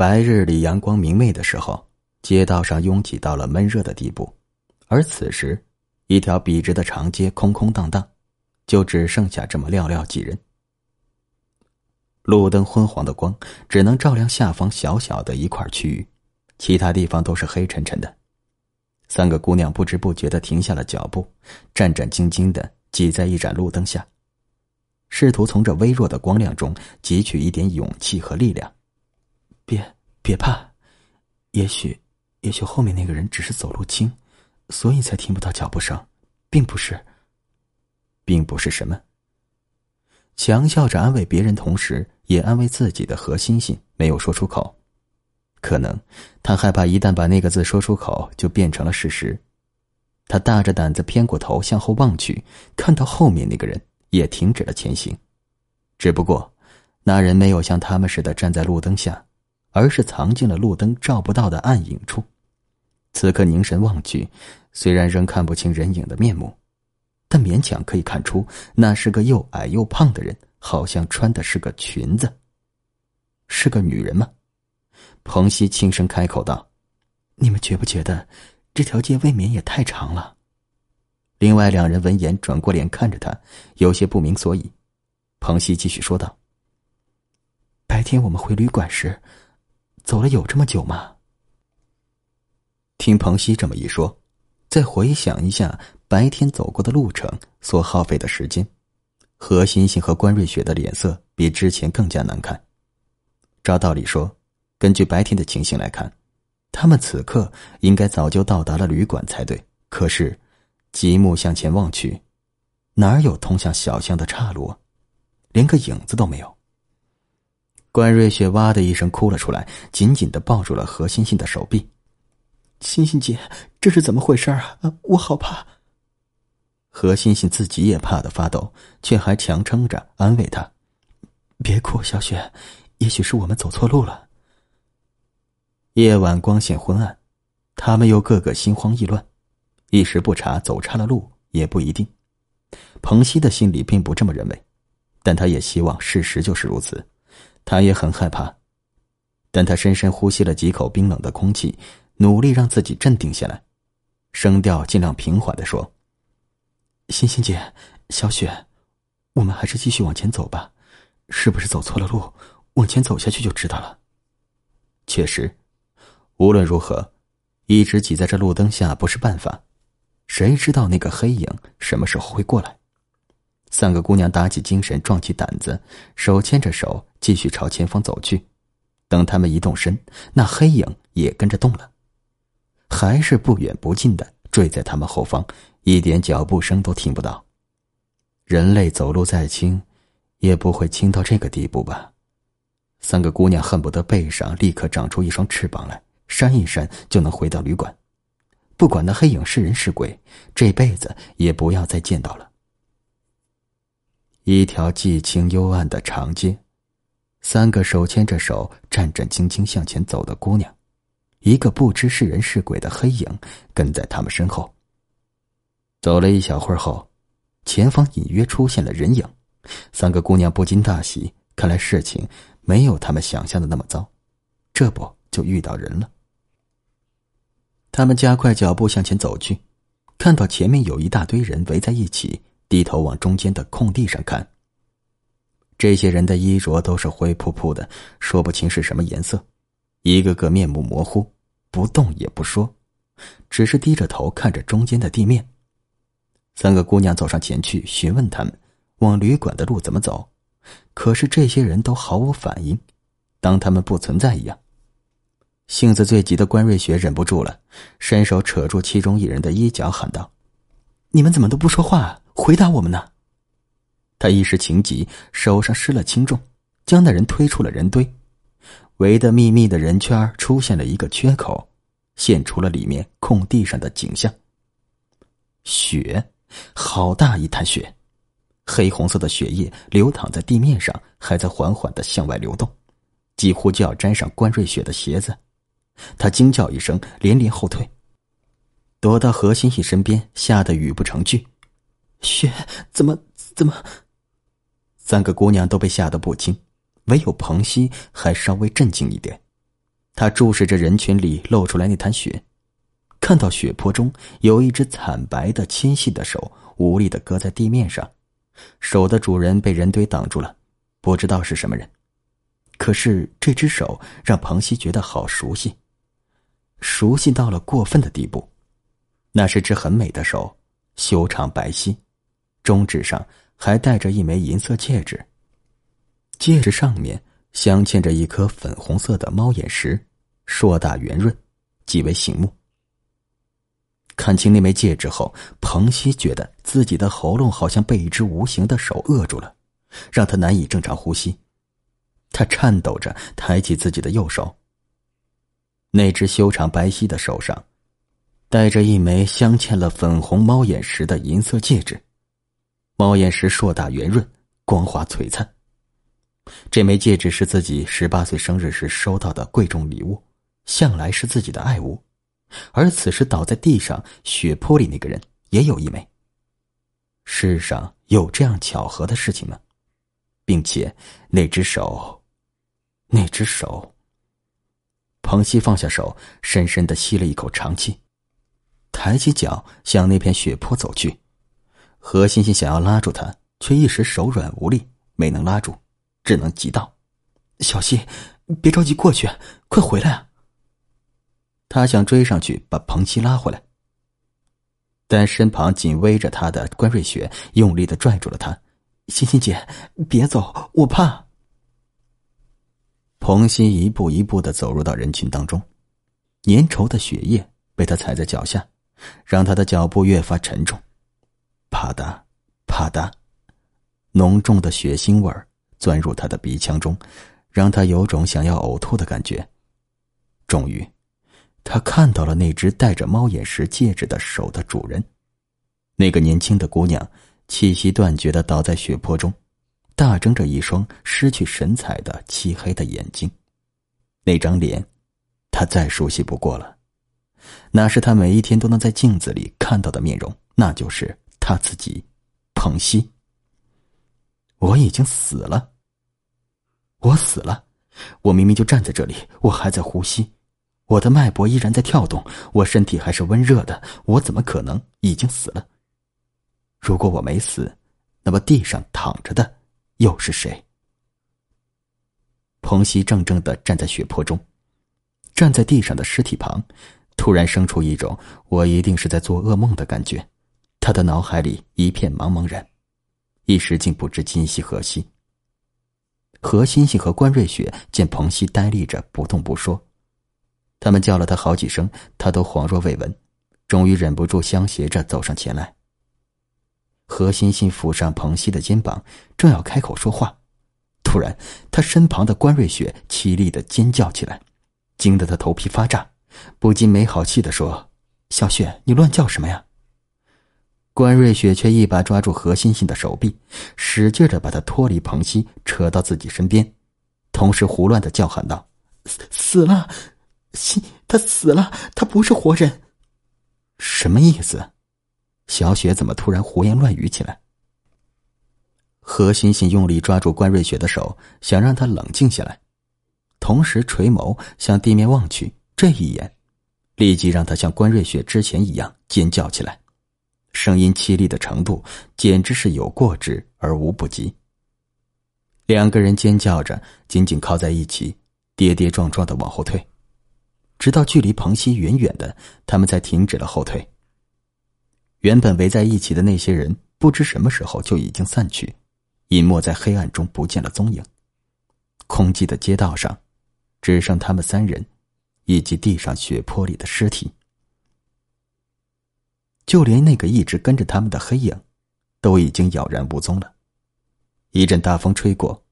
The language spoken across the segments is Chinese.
白日里阳光明媚的时候，街道上拥挤到了闷热的地步，而此时，一条笔直的长街空空荡荡，就只剩下这么寥寥几人。路灯昏黄的光只能照亮下方小小的一块区域，其他地方都是黑沉沉的。三个姑娘不知不觉的停下了脚步，战战兢兢的挤在一盏路灯下，试图从这微弱的光亮中汲取一点勇气和力量。别别怕，也许，也许后面那个人只是走路轻，所以才听不到脚步声，并不是，并不是什么。强笑着安慰别人，同时也安慰自己的何欣欣没有说出口。可能他害怕，一旦把那个字说出口，就变成了事实。他大着胆子偏过头向后望去，看到后面那个人也停止了前行，只不过那人没有像他们似的站在路灯下，而是藏进了路灯照不到的暗影处。此刻凝神望去，虽然仍看不清人影的面目，但勉强可以看出那是个又矮又胖的人，好像穿的是个裙子。是个女人吗？彭西轻声开口道：“你们觉不觉得这条街未免也太长了？”另外两人闻言转过脸看着他，有些不明所以。彭西继续说道：“白天我们回旅馆时，走了有这么久吗？”听彭西这么一说，再回想一下白天走过的路程所耗费的时间，何欣欣和关瑞雪的脸色比之前更加难看。照道理说。根据白天的情形来看，他们此刻应该早就到达了旅馆才对。可是，极目向前望去，哪有通向小巷的岔路？连个影子都没有。关瑞雪哇的一声哭了出来，紧紧的抱住了何欣欣的手臂。欣欣姐，这是怎么回事啊？我好怕。何欣欣自己也怕得发抖，却还强撑着安慰她：“别哭，小雪，也许是我们走错路了。”夜晚光线昏暗，他们又个个心慌意乱，一时不察走岔了路也不一定。彭西的心里并不这么认为，但他也希望事实就是如此。他也很害怕，但他深深呼吸了几口冰冷的空气，努力让自己镇定下来，声调尽量平缓的说：“欣欣姐，小雪，我们还是继续往前走吧。是不是走错了路？往前走下去就知道了。”确实。无论如何，一直挤在这路灯下不是办法。谁知道那个黑影什么时候会过来？三个姑娘打起精神，壮起胆子，手牵着手继续朝前方走去。等他们一动身，那黑影也跟着动了，还是不远不近的追在他们后方，一点脚步声都听不到。人类走路再轻，也不会轻到这个地步吧？三个姑娘恨不得背上立刻长出一双翅膀来。扇一扇就能回到旅馆，不管那黑影是人是鬼，这辈子也不要再见到了。一条寂清幽暗的长街，三个手牵着手、战战兢兢向前走的姑娘，一个不知是人是鬼的黑影跟在他们身后。走了一小会儿后，前方隐约出现了人影，三个姑娘不禁大喜，看来事情没有他们想象的那么糟，这不就遇到人了。他们加快脚步向前走去，看到前面有一大堆人围在一起，低头往中间的空地上看。这些人的衣着都是灰扑扑的，说不清是什么颜色，一个个面目模糊，不动也不说，只是低着头看着中间的地面。三个姑娘走上前去询问他们往旅馆的路怎么走，可是这些人都毫无反应，当他们不存在一样。性子最急的关瑞雪忍不住了，伸手扯住其中一人的衣角，喊道：“你们怎么都不说话？回答我们呢！”他一时情急，手上失了轻重，将那人推出了人堆，围得密密的人圈出现了一个缺口，现出了里面空地上的景象。雪，好大一滩血，黑红色的血液流淌在地面上，还在缓缓的向外流动，几乎就要沾上关瑞雪的鞋子。他惊叫一声，连连后退，躲到何欣欣身边，吓得语不成句：“雪怎么怎么？”三个姑娘都被吓得不轻，唯有彭西还稍微镇静一点。他注视着人群里露出来那滩血，看到血泊中有一只惨白的纤细的手无力的搁在地面上，手的主人被人堆挡住了，不知道是什么人。可是这只手让彭西觉得好熟悉，熟悉到了过分的地步。那是只很美的手，修长白皙，中指上还戴着一枚银色戒指。戒指上面镶嵌着一颗粉红色的猫眼石，硕大圆润，极为醒目。看清那枚戒指后，彭西觉得自己的喉咙好像被一只无形的手扼住了，让他难以正常呼吸。他颤抖着抬起自己的右手，那只修长白皙的手上。戴着一枚镶嵌了粉红猫眼石的银色戒指，猫眼石硕大圆润，光滑璀璨。这枚戒指是自己十八岁生日时收到的贵重礼物，向来是自己的爱物。而此时倒在地上血泊里那个人也有一枚。世上有这样巧合的事情吗？并且那只手，那只手。彭西放下手，深深的吸了一口长气。抬起脚向那片血泊走去，何欣欣想要拉住他，却一时手软无力，没能拉住，只能急道：“小溪，别着急过去，快回来啊！”他想追上去把彭西拉回来，但身旁紧偎着他的关瑞雪用力的拽住了他：“欣欣姐，别走，我怕。”彭西一步一步的走入到人群当中，粘稠的血液被他踩在脚下。让他的脚步越发沉重，啪嗒，啪嗒，浓重的血腥味儿钻入他的鼻腔中，让他有种想要呕吐的感觉。终于，他看到了那只戴着猫眼石戒指的手的主人，那个年轻的姑娘，气息断绝的倒在血泊中，大睁着一双失去神采的漆黑的眼睛，那张脸，他再熟悉不过了。那是他每一天都能在镜子里看到的面容，那就是他自己，彭西。我已经死了。我死了，我明明就站在这里，我还在呼吸，我的脉搏依然在跳动，我身体还是温热的，我怎么可能已经死了？如果我没死，那么地上躺着的又是谁？彭西怔怔的站在血泊中，站在地上的尸体旁。突然生出一种我一定是在做噩梦的感觉，他的脑海里一片茫茫然，一时竟不知今夕何夕。何欣欣和关瑞雪见彭熙呆立着不动不说，他们叫了他好几声，他都恍若未闻，终于忍不住相携着走上前来。何欣欣抚上彭熙的肩膀，正要开口说话，突然他身旁的关瑞雪凄厉的尖叫起来，惊得他头皮发炸。不禁没好气的说：“小雪，你乱叫什么呀？”关瑞雪却一把抓住何欣欣的手臂，使劲的把她脱离彭西，扯到自己身边，同时胡乱的叫喊道：“死死了，欣，他死了，他不是活人。”什么意思？小雪怎么突然胡言乱语起来？何欣欣用力抓住关瑞雪的手，想让她冷静下来，同时垂眸向地面望去。这一眼，立即让她像关瑞雪之前一样尖叫起来，声音凄厉的程度简直是有过之而无不及。两个人尖叫着，紧紧靠在一起，跌跌撞撞的往后退，直到距离彭西远远的，他们才停止了后退。原本围在一起的那些人，不知什么时候就已经散去，隐没在黑暗中不见了踪影。空寂的街道上，只剩他们三人。以及地上血泊里的尸体，就连那个一直跟着他们的黑影，都已经杳然无踪了。一阵大风吹过，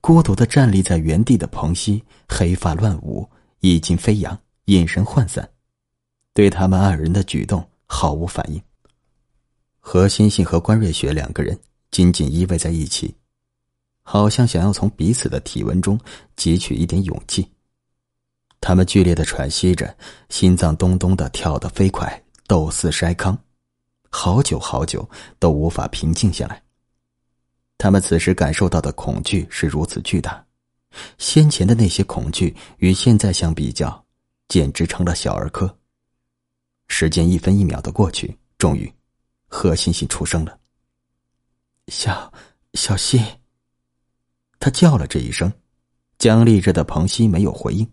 孤独的站立在原地的彭西，黑发乱舞，衣襟飞扬，眼神涣散，对他们二人的举动毫无反应。何欣欣和关瑞雪两个人紧紧依偎在一起，好像想要从彼此的体温中汲取一点勇气。他们剧烈的喘息着，心脏咚咚的跳得飞快，斗似筛糠，好久好久都无法平静下来。他们此时感受到的恐惧是如此巨大，先前的那些恐惧与现在相比较，简直成了小儿科。时间一分一秒的过去，终于，何欣欣出声了：“小小溪。”他叫了这一声，僵立着的彭西没有回应，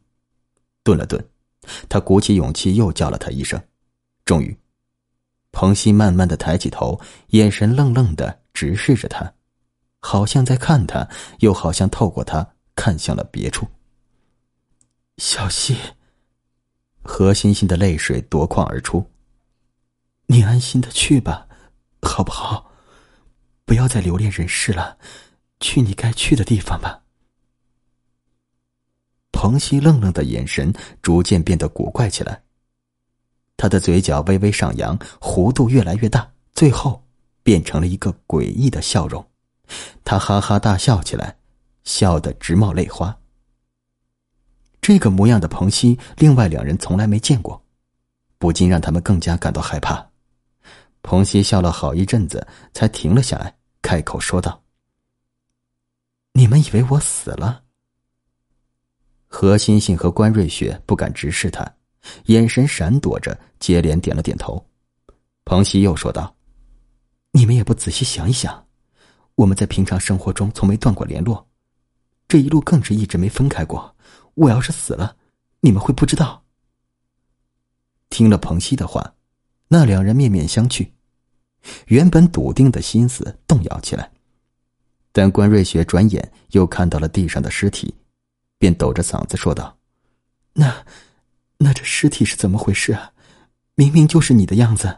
顿了顿，他鼓起勇气又叫了他一声，终于，彭西慢慢的抬起头，眼神愣愣的直视着他，好像在看他，又好像透过他看向了别处。小溪。何欣欣的泪水夺眶而出。你安心的去吧，好不好？不要再留恋人世了，去你该去的地方吧。彭西愣愣的眼神逐渐变得古怪起来，他的嘴角微微上扬，弧度越来越大，最后变成了一个诡异的笑容。他哈哈大笑起来，笑得直冒泪花。这个模样的彭西，另外两人从来没见过，不禁让他们更加感到害怕。彭西笑了好一阵子，才停了下来，开口说道：“你们以为我死了？”何欣欣和关瑞雪不敢直视他，眼神闪躲着，接连点了点头。彭西又说道：“你们也不仔细想一想，我们在平常生活中从没断过联络，这一路更是一直没分开过。”我要是死了，你们会不知道。听了彭西的话，那两人面面相觑，原本笃定的心思动摇起来。但关瑞雪转眼又看到了地上的尸体，便抖着嗓子说道：“那，那这尸体是怎么回事啊？明明就是你的样子。”